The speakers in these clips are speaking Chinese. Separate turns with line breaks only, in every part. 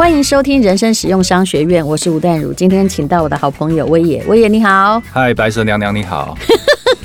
欢迎收听人生实用商学院，我是吴淡如。今天请到我的好朋友威爷，威爷你好。
嗨，白蛇娘娘你好。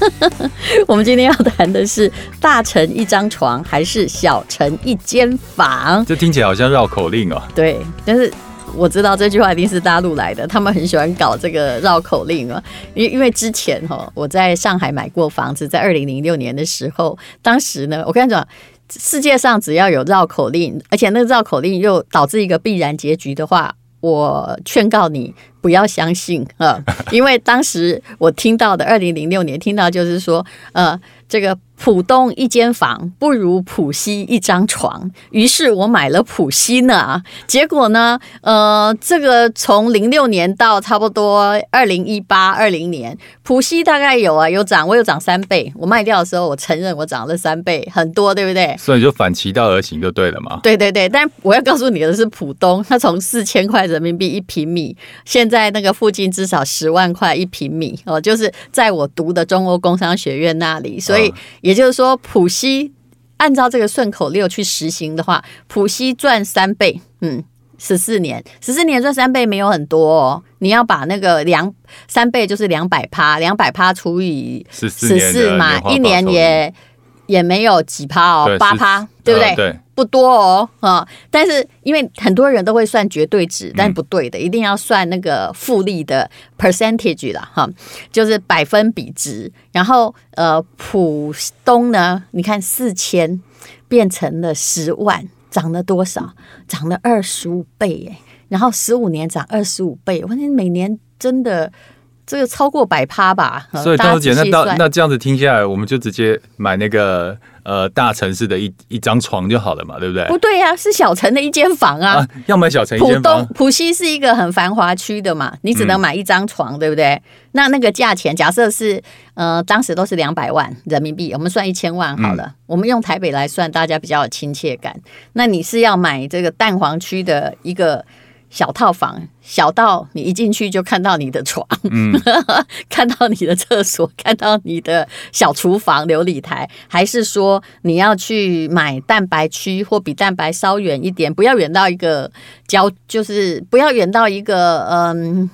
我们今天要谈的是大成一张床还是小成一间房？
这听起来好像绕口令哦。
对，但是我知道这句话一定是大陆来的，他们很喜欢搞这个绕口令啊。因因为之前哈，我在上海买过房子，在二零零六年的时候，当时呢，我跟你讲。世界上只要有绕口令，而且那个绕口令又导致一个必然结局的话，我劝告你不要相信啊！因为当时我听到的，二零零六年听到就是说，呃，这个。浦东一间房不如浦西一张床，于是我买了浦西呢。结果呢，呃，这个从零六年到差不多二零一八二零年，浦西大概有啊有涨，我有涨三倍。我卖掉的时候，我承认我涨了三倍，很多，对不对？
所以就反其道而行就对了嘛。
对对对，但我要告诉你的是，浦东它从四千块人民币一平米，现在那个附近至少十万块一平米哦，就是在我读的中欧工商学院那里，所以。哦也就是说，浦西按照这个顺口溜去实行的话，浦西赚三倍，嗯，十四年，十四年赚三倍没有很多哦。你要把那个两三倍就是两百趴，两百趴除以十四嘛，一年也也没有几趴哦，八趴，对不对？呃、对。不多哦，啊，但是因为很多人都会算绝对值，但不对的，一定要算那个复利的 percentage 啦，哈，就是百分比值。然后呃，浦东呢，你看四千变成了十万，涨了多少？涨了二十五倍耶，然后十五年涨二十五倍，我发现每年真的这个超过百趴吧。
所以，大姐，那到那这样子听下来，我们就直接买那个。呃，大城市的一一张床就好了嘛，对不对？
不对呀、啊，是小城的一间房啊，啊。
要买小城一间房。
浦东浦西是一个很繁华区的嘛，你只能买一张床，嗯、对不对？那那个价钱，假设是呃，当时都是两百万人民币，我们算一千万好了。嗯、我们用台北来算，大家比较有亲切感。那你是要买这个蛋黄区的一个。小套房，小到你一进去就看到你的床，嗯、看到你的厕所，看到你的小厨房、琉璃台，还是说你要去买蛋白区或比蛋白稍远一点，不要远到一个郊，就是不要远到一个嗯，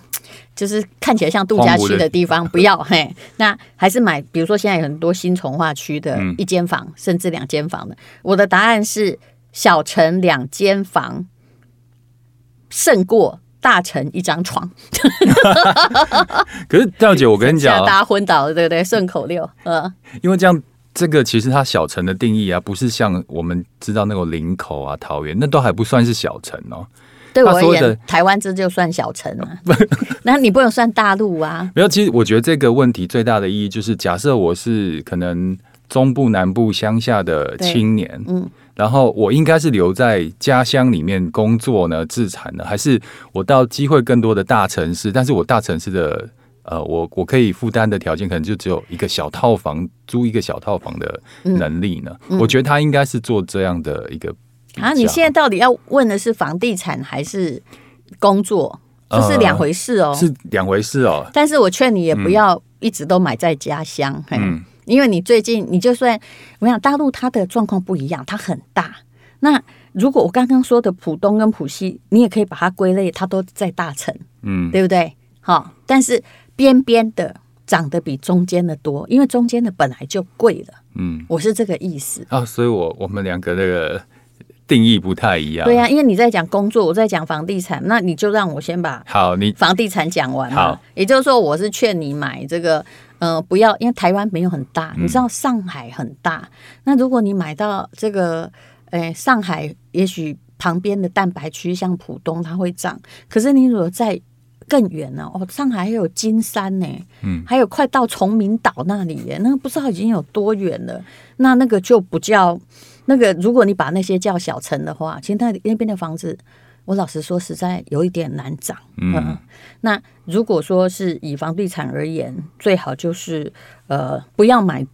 就是看起来像度假区的地方，不要 嘿。那还是买，比如说现在有很多新从化区的一间房，嗯、甚至两间房的。我的答案是小城两间房。胜过大臣一张床，
可是大姐，我跟你讲，
大家昏倒了，对不对？顺口溜，嗯，
因为这样，这个其实它小城的定义啊，不是像我们知道那个林口啊、桃园，那都还不算是小城哦。
对我而言，台湾这就算小城了。那你不能算大陆啊？
没有，其实我觉得这个问题最大的意义就是，假设我是可能中部、南部乡下的青年，嗯。然后我应该是留在家乡里面工作呢，自产呢，还是我到机会更多的大城市？但是我大城市的呃，我我可以负担的条件可能就只有一个小套房，租一个小套房的能力呢？嗯嗯、我觉得他应该是做这样的一个啊。
你现在到底要问的是房地产还是工作？这、就是两回事哦，呃、
是两回事哦。
但是我劝你也不要一直都买在家乡，嗯。嗯因为你最近，你就算我想大陆它的状况不一样，它很大。那如果我刚刚说的浦东跟浦西，你也可以把它归类，它都在大城，嗯，对不对？好，但是边边的涨得比中间的多，因为中间的本来就贵了，嗯，我是这个意思
啊。所以我我们两个那个定义不太一样。
对呀、啊，因为你在讲工作，我在讲房地产，那你就让我先把好你房地产讲完好，也就是说，我是劝你买这个。呃，不要，因为台湾没有很大，你知道上海很大。嗯、那如果你买到这个，诶，上海也许旁边的蛋白区像浦东，它会涨。可是你如果在更远呢？哦，上海还有金山呢，嗯，还有快到崇明岛那里耶，那个不知道已经有多远了。那那个就不叫那个，如果你把那些叫小城的话，其实那那边的房子。我老实说，实在有一点难涨。嗯，嗯，那如果说是以房地产而言，最好就是呃不要买，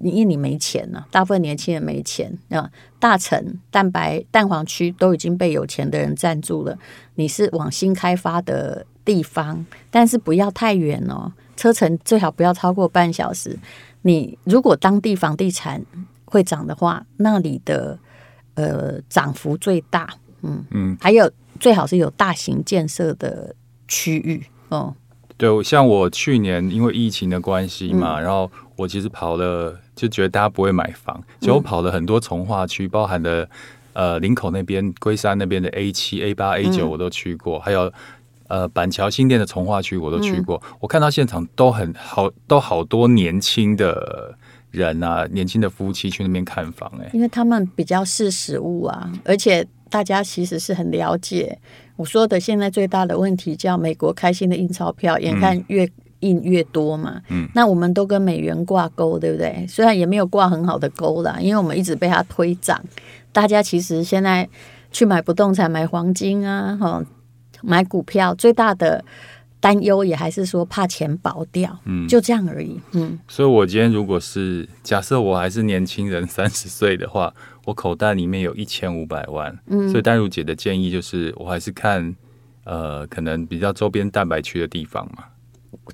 因为你没钱了。大部分年轻人没钱啊。大城、蛋白、蛋黄区都已经被有钱的人占住了。你是往新开发的地方，但是不要太远哦。车程最好不要超过半小时。你如果当地房地产会涨的话，那里的呃涨幅最大。嗯。嗯，还有最好是有大型建设的区域哦。
对，像我去年因为疫情的关系嘛，嗯、然后我其实跑了，就觉得大家不会买房，结果跑了很多从化区，包含了呃林口那边、龟山那边的 A 七、A 八、A 九我都去过，还有呃板桥新店的从化区我都去过。嗯、我看到现场都很好，都好多年轻的人啊，年轻的夫妻去那边看房，哎，
因为他们比较识时务啊，而且大家其实是很了解。我说的现在最大的问题叫美国开心的印钞票，眼看越印越多嘛。嗯，那我们都跟美元挂钩，对不对？虽然也没有挂很好的钩啦，因为我们一直被它推涨。大家其实现在去买不动产、买黄金啊，哈，买股票，最大的担忧也还是说怕钱薄掉。嗯，就这样而已。嗯，
所以我今天如果是假设我还是年轻人，三十岁的话。我口袋里面有一千五百万，嗯，所以丹如姐的建议就是，我还是看，呃，可能比较周边蛋白区的地方嘛。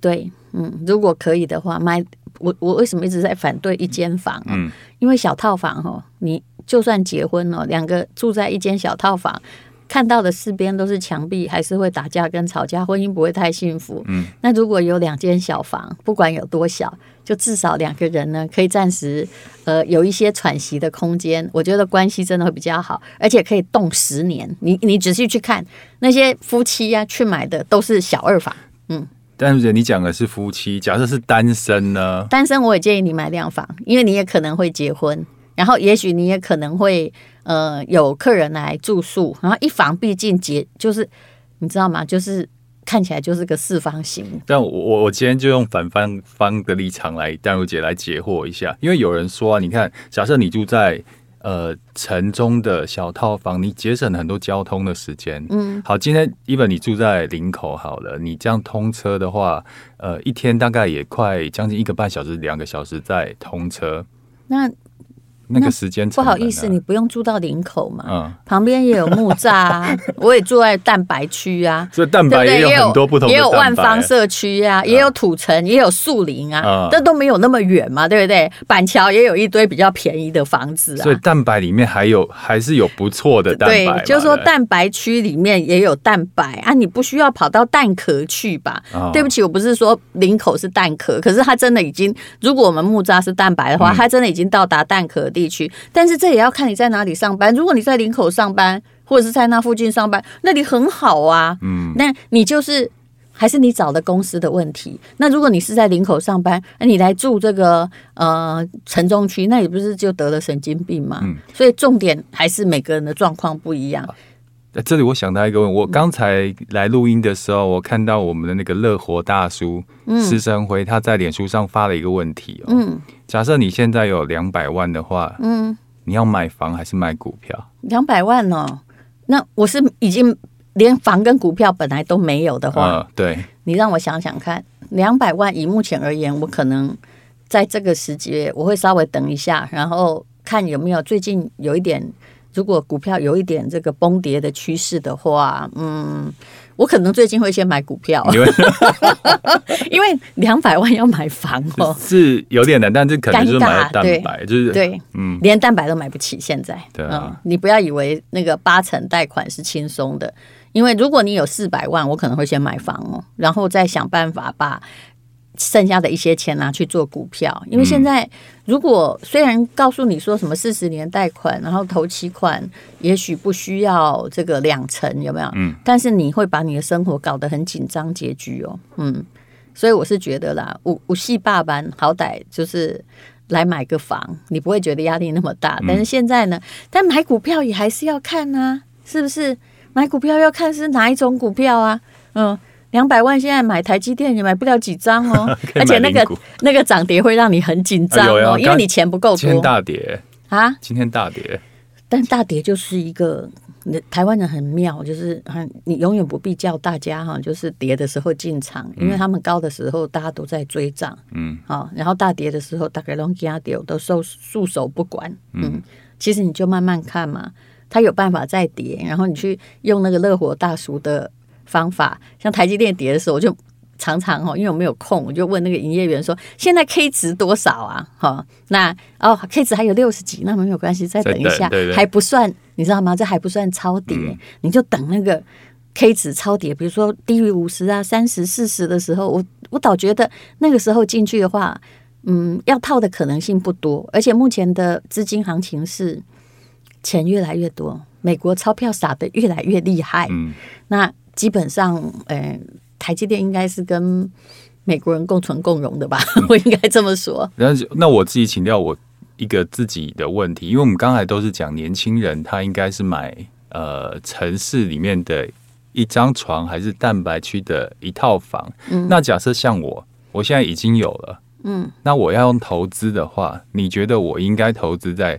对，嗯，如果可以的话，买我我为什么一直在反对一间房？嗯，因为小套房哦，你就算结婚了，两个住在一间小套房。看到的四边都是墙壁，还是会打架跟吵架，婚姻不会太幸福。嗯，那如果有两间小房，不管有多小，就至少两个人呢，可以暂时呃有一些喘息的空间。我觉得关系真的会比较好，而且可以动十年。你你仔细去看那些夫妻呀、啊，去买的都是小二房。嗯，
但是你讲的是夫妻，假设是单身呢？
单身我也建议你买两房，因为你也可能会结婚，然后也许你也可能会。呃，有客人来住宿，然后一房毕竟结就是，你知道吗？就是看起来就是个四方形。
但我我我今天就用反方方的立场来，淡如姐来解惑一下。因为有人说啊，你看，假设你住在呃城中的小套房，你节省了很多交通的时间。嗯，好，今天 even 你住在林口好了，你这样通车的话，呃，一天大概也快将近一个半小时、两个小时在通车。
那
那个时间、啊、
不好意思，你不用住到林口嘛？嗯，旁边也有木栅啊，我也住在蛋白区啊，
所以蛋白也有很多不同的，
也有万方社区啊，也有土城，也有树林啊，这、嗯、都没有那么远嘛，对不对？板桥也有一堆比较便宜的房子啊，
所以蛋白里面还有还是有不错的蛋白，
对，就是说蛋白区里面也有蛋白啊，你不需要跑到蛋壳去吧？嗯、对不起，我不是说林口是蛋壳，可是它真的已经，如果我们木栅是蛋白的话，它真的已经到达蛋壳。地区，但是这也要看你在哪里上班。如果你在林口上班，或者是在那附近上班，那里很好啊。嗯，那你就是还是你找的公司的问题。那如果你是在林口上班，那你来住这个呃城中区，那你不是就得了神经病吗？嗯，所以重点还是每个人的状况不一样。
这里我想到一个问题，我刚才来录音的时候，我看到我们的那个乐活大叔施生辉，他在脸书上发了一个问题哦。嗯，假设你现在有两百万的话，嗯，你要买房还是买股票？
两百万哦，那我是已经连房跟股票本来都没有的话，
嗯，对，
你让我想想看，两百万以目前而言，我可能在这个时节我会稍微等一下，然后看有没有最近有一点。如果股票有一点这个崩跌的趋势的话，嗯，我可能最近会先买股票，因为两百万要买房哦，
是有点难，但是可能就是买了蛋白，就是
对，嗯，连蛋白都买不起，现在，对啊，嗯，你不要以为那个八成贷款是轻松的，因为如果你有四百万，我可能会先买房哦，然后再想办法把。剩下的一些钱拿去做股票，因为现在如果虽然告诉你说什么四十年贷款，然后投期款也许不需要这个两成，有没有？嗯，但是你会把你的生活搞得很紧张拮据哦，嗯，所以我是觉得啦，五五系爸爸好歹就是来买个房，你不会觉得压力那么大。但是现在呢，但买股票也还是要看啊，是不是？买股票要看是哪一种股票啊，嗯。两百万现在买台积电也买不了几张哦，而且那个那个涨跌会让你很紧张哦，因为你钱不够多。
今天大跌。
啊！
今天大跌，
但大跌就是一个台湾人很妙，就是你永远不必叫大家哈，就是跌的时候进场，因为他们高的时候大家都在追涨，嗯，好，然后大跌的时候大概拢加跌，都收束手不管，嗯，其实你就慢慢看嘛，他有办法再跌，然后你去用那个乐活大叔的。方法。像台积电跌的时候，我就常常哈，因为我没有空，我就问那个营业员说：“现在 K 值多少啊？”哈，那哦，K 值还有六十几，那没有关系，再等一下，对对对，还不算你知道吗？这还不算超跌，
嗯、
你就等那个 K 值超跌，比如说低于五十啊、三十、四十的时候，我我倒觉得那个时候进去的话，嗯，要套的可能性不多，而且目前的资金行情是钱越来越多，美国钞票撒的越来越厉害，
嗯，
那基本上，呃，台积电应该是跟美国人共存共荣的吧？嗯、我应该这么说。
那那我自己请教我一个自己的问题，因为我们刚才都是讲年轻人，他应该是买呃城市里面的一张床，还是蛋白区的一套房？嗯，那假设像我，我现在已经有了，嗯，那我要用投资的话，你觉得我应该投资在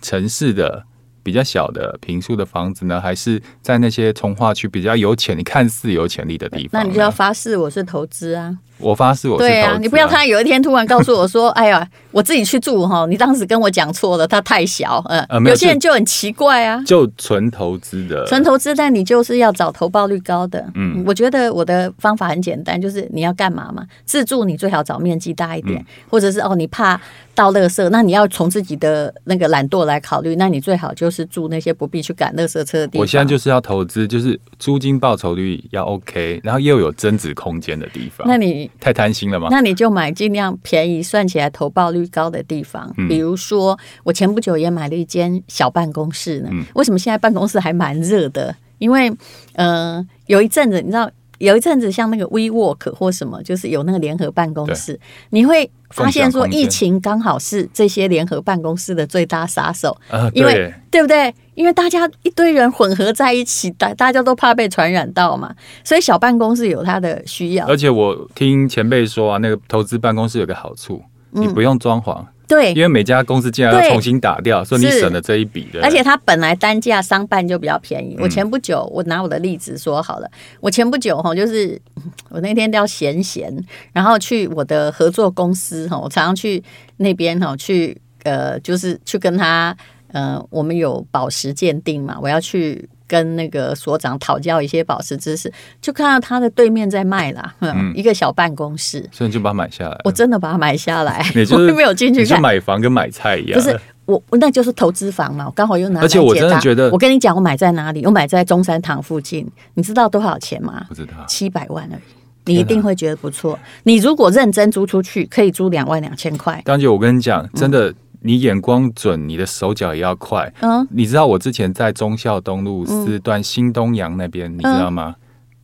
城市的？比较小的平数的房子呢，还是在那些从化区比较有潜力、看似有潜力的地方？
那你就要发誓我是投资啊！
我发誓我是。对啊，
你不要他有一天突然告诉我说：“ 哎呀，我自己去住哈！”你当时跟我讲错了，它太小。嗯，呃、有些人就很奇怪啊，
就纯投资的，
纯投资，但你就是要找投报率高的。嗯，我觉得我的方法很简单，就是你要干嘛嘛？自住你最好找面积大一点，嗯、或者是哦，你怕。倒垃圾，那你要从自己的那个懒惰来考虑，那你最好就是住那些不必去赶垃圾车的地方。
我现在就是要投资，就是租金报酬率要 OK，然后又有增值空间的地方。
那你
太贪心了吗？
那你就买尽量便宜、算起来投报率高的地方。嗯、比如说，我前不久也买了一间小办公室呢。嗯、为什么现在办公室还蛮热的？因为，嗯、呃，有一阵子你知道。有一阵子，像那个 WeWork 或什么，就是有那个联合办公室，你会发现说，疫情刚好是这些联合办公室的最大杀手，因为对不对？因为大家一堆人混合在一起，大大家都怕被传染到嘛，所以小办公室有它的需要。
而且我听前辈说啊，那个投资办公室有个好处，你不用装潢。
对，
因为每家公司竟然要重新打掉，所以你省了这一笔的。
而且它本来单价商办就比较便宜。嗯、我前不久，我拿我的例子说好了，我前不久哈，就是我那天要闲闲，然后去我的合作公司哈，我常常去那边哈，去呃，就是去跟他呃，我们有宝石鉴定嘛，我要去。跟那个所长讨教一些宝石知识，就看到他的对面在卖啦，嗯，一个小办公室，
所以你就把它买下来。
我真的把它买下来，
就是、
我没有进去看。
买房跟买菜一样，
不是我，那就是投资房嘛。我刚好又拿。
而且我真的觉得，
我跟你讲，我买在哪里？我买在中山堂附近。你知道多少钱吗？
不知道，
七百万而已。你一定会觉得不错。你如果认真租出去，可以租两万两千块。
当姐，我跟你讲，真的。嗯你眼光准，你的手脚也要快。嗯，你知道我之前在忠孝东路四段新东阳那边，你知道吗？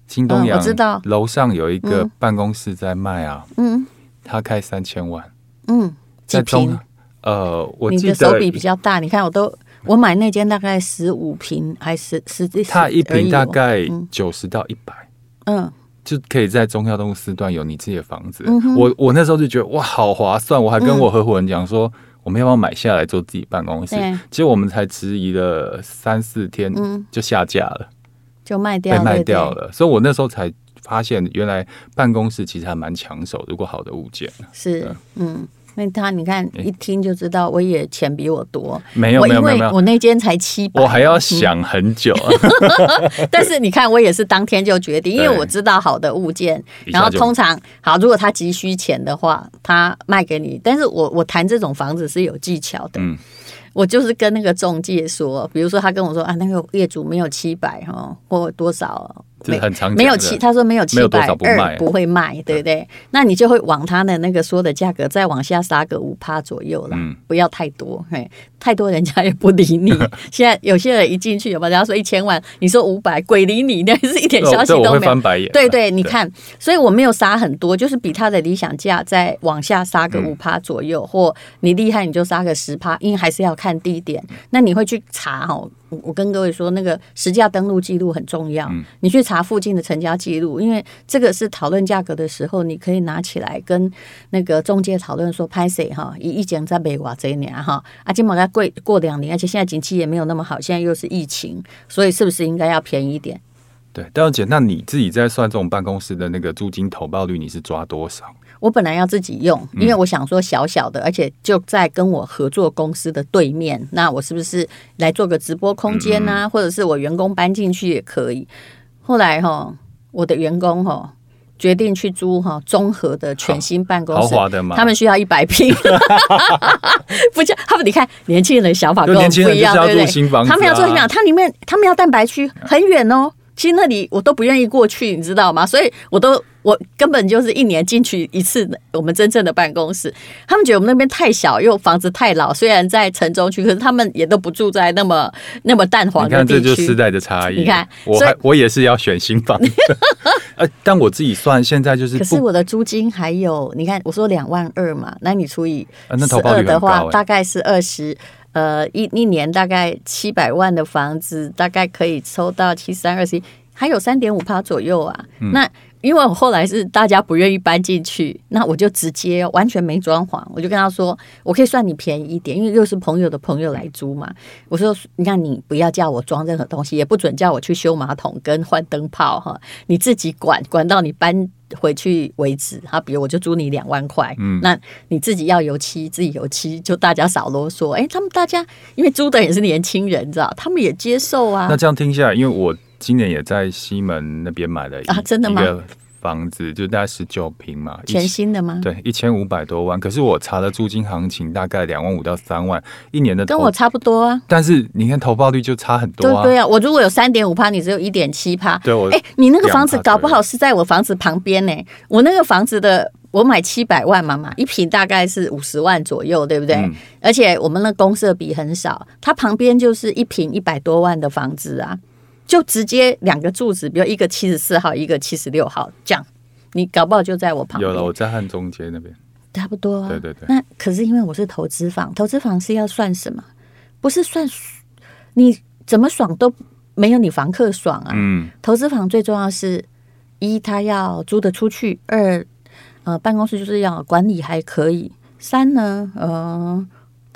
新东阳，我知道。楼上有一个办公室在卖啊。嗯，他开三千万。嗯，几坪？呃，我记得你的
手笔比较大，你看我都我买那间大概十五平还是十几？
它一平大概九十到一百。嗯，就可以在忠孝东路四段有你自己的房子。我我那时候就觉得哇，好划算！我还跟我合伙人讲说。我们要不要买下来做自己办公室？结果我们才迟疑了三四天，就下架了，
就卖掉，
被卖掉了。所以我那时候才发现，原来办公室其实还蛮抢手，如果好的物件
是，嗯。那他你看一听就知道，我也钱比我多。
没有没有没有，
我那间才七百，
我还要想很久。
但是你看，我也是当天就决定，因为我知道好的物件，然后通常好，如果他急需钱的话，他卖给你。但是我我谈这种房子是有技巧的，嗯，我就是跟那个中介说，比如说他跟我说啊，那个业主没有七百哈，或多少。没没有七，他说没有七百二不会卖，对不对？那你就会往他的那个说的价格再往下杀个五趴左右了，不要太多，嘿，太多人家也不理你。现在有些人一进去有没有？人家说一千万，你说五百，鬼理你，那是一点消息都没有。对对，你看，所以我没有杀很多，就是比他的理想价再往下杀个五趴左右，或你厉害你就杀个十趴，因为还是要看地点。那你会去查哦。我跟各位说，那个实价登录记录很重要。嗯、你去查附近的成交记录，因为这个是讨论价格的时候，你可以拿起来跟那个中介讨论说，拍谁哈，一一间在美国这一年哈，啊，今嘛该贵过两年，而且现在景气也没有那么好，现在又是疫情，所以是不是应该要便宜一点？
对，戴小姐，那你自己在算这种办公室的那个租金投报率，你是抓多少？
我本来要自己用，因为我想说小小的，嗯、而且就在跟我合作公司的对面，那我是不是来做个直播空间呢？嗯、或者是我员工搬进去也可以。后来哈，我的员工哈决定去租哈综合的全新办公室，
豪华的嘛，
他们需要一百平，不叫他们。你看年轻人的想法跟我们不一样，对不对？他们要做什么，它里面他们要蛋白区很远哦。其实那里我都不愿意过去，你知道吗？所以我都我根本就是一年进去一次我们真正的办公室。他们觉得我们那边太小，又房子太老。虽然在城中区，可是他们也都不住在那么那么淡黄的地区。
你看，这就是时代的差异。
你看，
我还我也是要选新房。呃，但我自己算现在就是，
可是我的租金还有，你看我说两万二嘛，那你除以
十二
的话，大概是二十。呃，一一年大概七百万的房子，大概可以抽到七三二十一，还有三点五趴左右啊。嗯、那因为我后来是大家不愿意搬进去，那我就直接完全没装潢，我就跟他说，我可以算你便宜一点，因为又是朋友的朋友来租嘛。我说，让你不要叫我装任何东西，也不准叫我去修马桶跟换灯泡哈，你自己管管到你搬。回去为止，哈，比如我就租你两万块，嗯，那你自己要油漆，自己油漆，就大家少啰嗦。哎、欸，他们大家因为租的也是年轻人，知道，他们也接受啊。
那这样听下来，因为我今年也在西门那边买了
啊，真的吗？
房子就大概十九平嘛，
全新的吗？
对，一千五百多万。可是我查了租金行情大概两万五到三万一年的，
跟我差不多啊。
但是你看投报率就差很多啊。
对对啊，我如果有三点五趴，你只有一点七趴。
对我，
哎，你那个房子搞不好是在我房子旁边呢。我那个房子的，我买七百万嘛嘛，一平大概是五十万左右，对不对？嗯、而且我们的公社比很少，它旁边就是一平一百多万的房子啊。就直接两个柱子，比如一个七十四号，一个七十六号，这样你搞不好就在我旁边。
有了，我在汉中街那边，
差不多啊。
对对对。
那可是因为我是投资房，投资房是要算什么？不是算你怎么爽都没有你房客爽啊。嗯。投资房最重要是一，他要租得出去；二，呃，办公室就是要管理还可以；三呢，呃，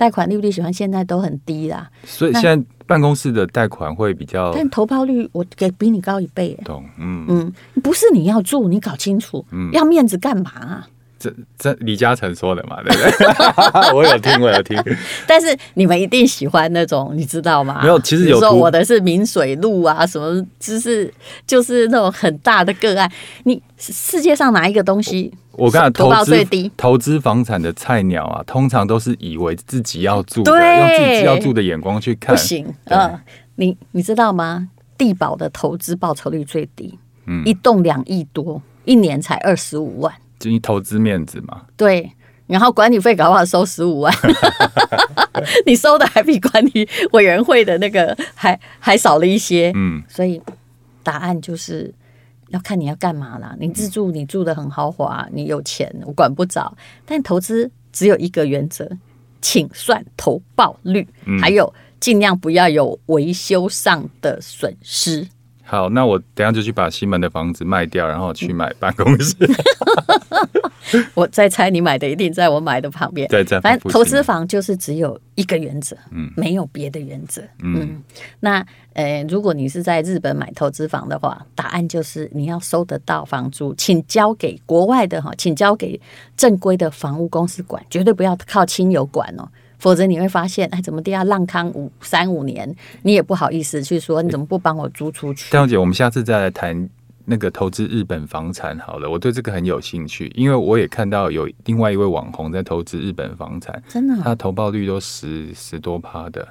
贷款利率喜欢现在都很低啦。
所以现在。办公室的贷款会比较，
但投报率我给比你高一倍。
懂，嗯
嗯，不是你要住，你搞清楚，嗯，要面子干嘛啊？
这这李嘉诚说的嘛，对不对？我有听，我有听。
但是你们一定喜欢那种，你知道吗？
没有，其实有
说我的是明水路啊，什么就是就是那种很大的个案。你世界上哪一个东西？
我刚才
投资最低，
投资房产的菜鸟啊，通常都是以为自己要住用自己要住的眼光去看。
不行，嗯、呃，你你知道吗？地保的投资报酬率最低，嗯，一栋两亿多，一年才二十五万。
就你投资面子嘛？
对，然后管理费搞不好收十五万，你收的还比管理委员会的那个还还少了一些。嗯，所以答案就是要看你要干嘛啦。你自住，你住的很豪华，你有钱，我管不着。但投资只有一个原则，请算投报率，嗯、还有尽量不要有维修上的损失。
好，那我等下就去把西门的房子卖掉，然后去买办公室。
我在猜你买的一定在我买的旁边。
对，在
反正投资房就是只有一个原则，嗯，没有别的原则，嗯，嗯。那呃，如果你是在日本买投资房的话，答案就是你要收得到房租，请交给国外的哈，请交给正规的房屋公司管，绝对不要靠亲友管哦。否则你会发现，哎，怎么地下浪康五三五年，你也不好意思去说，你怎么不帮我租出去？
戴姐，我们下次再来谈那个投资日本房产好了，我对这个很有兴趣，因为我也看到有另外一位网红在投资日本房产，
真的，
他投报率都十十多趴的，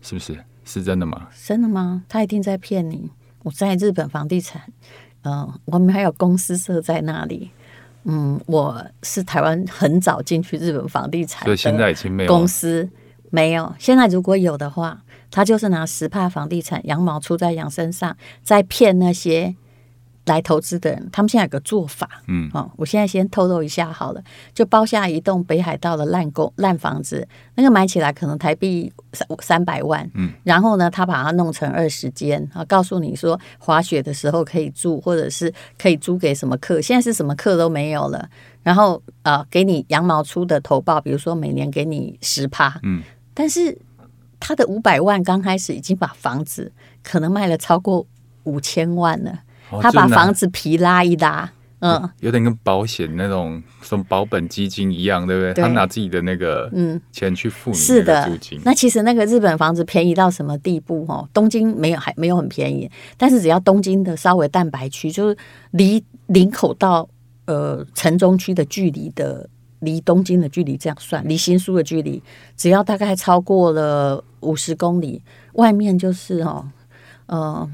是不是？是真的吗？
真的吗？他一定在骗你。我在日本房地产，嗯、呃，我们还有公司设在那里。嗯，我是台湾很早进去日本房地产，
所以现在已经没有
公司没有。现在如果有的话，他就是拿十帕房地产羊毛出在羊身上，在骗那些。来投资的人，他们现在有个做法，嗯，哦，我现在先透露一下好了，就包下一栋北海道的烂公烂房子，那个买起来可能台币三三百万，嗯，然后呢，他把它弄成二十间，啊，告诉你说滑雪的时候可以住，或者是可以租给什么客，现在是什么客都没有了，然后啊、呃，给你羊毛出的投报，比如说每年给你十趴，嗯，但是他的五百万刚开始已经把房子可能卖了超过五千万了。他把房子皮拉一拉，
嗯，有点跟保险那种什么保本基金一样，对不对？对他拿自己的那个嗯钱去付你
是的租金。那其实那个日本房子便宜到什么地步？哦，东京没有还没有很便宜，但是只要东京的稍微蛋白区，就是离林口到呃城中区的距离的。离东京的距离这样算，离新宿的距离只要大概超过了五十公里，外面就是哦，呃，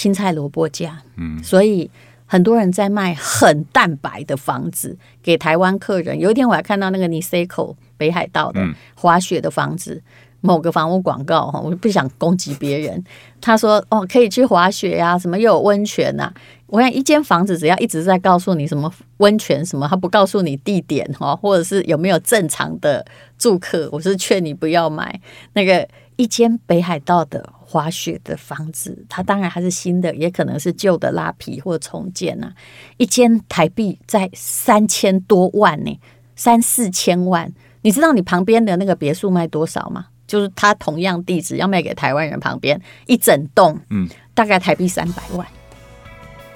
青菜萝卜价，嗯，所以很多人在卖很蛋白的房子给台湾客人。有一天我还看到那个 Niseko 北海道的滑雪的房子。嗯某个房屋广告哈，我不想攻击别人。他说：“哦，可以去滑雪呀，什么又有温泉呐？”我想一间房子只要一直在告诉你什么温泉什么，他不告诉你地点哈，或者是有没有正常的住客，我是劝你不要买那个一间北海道的滑雪的房子。它当然还是新的，也可能是旧的拉皮或重建呐。一间台币在三千多万呢，三四千万。你知道你旁边的那个别墅卖多少吗？就是它同样地址要卖给台湾人，旁边一整栋，嗯，大概台币三百万，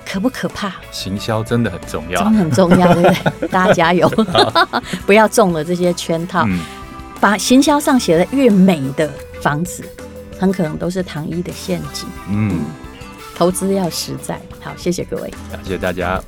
可不可怕？
行销真的很重要，
真的很重要，对不对？大家加油，不要中了这些圈套。嗯、把行销上写的越美的房子，很可能都是糖衣的陷阱。嗯，嗯，投资要实在。好，谢谢各位，
感谢大家。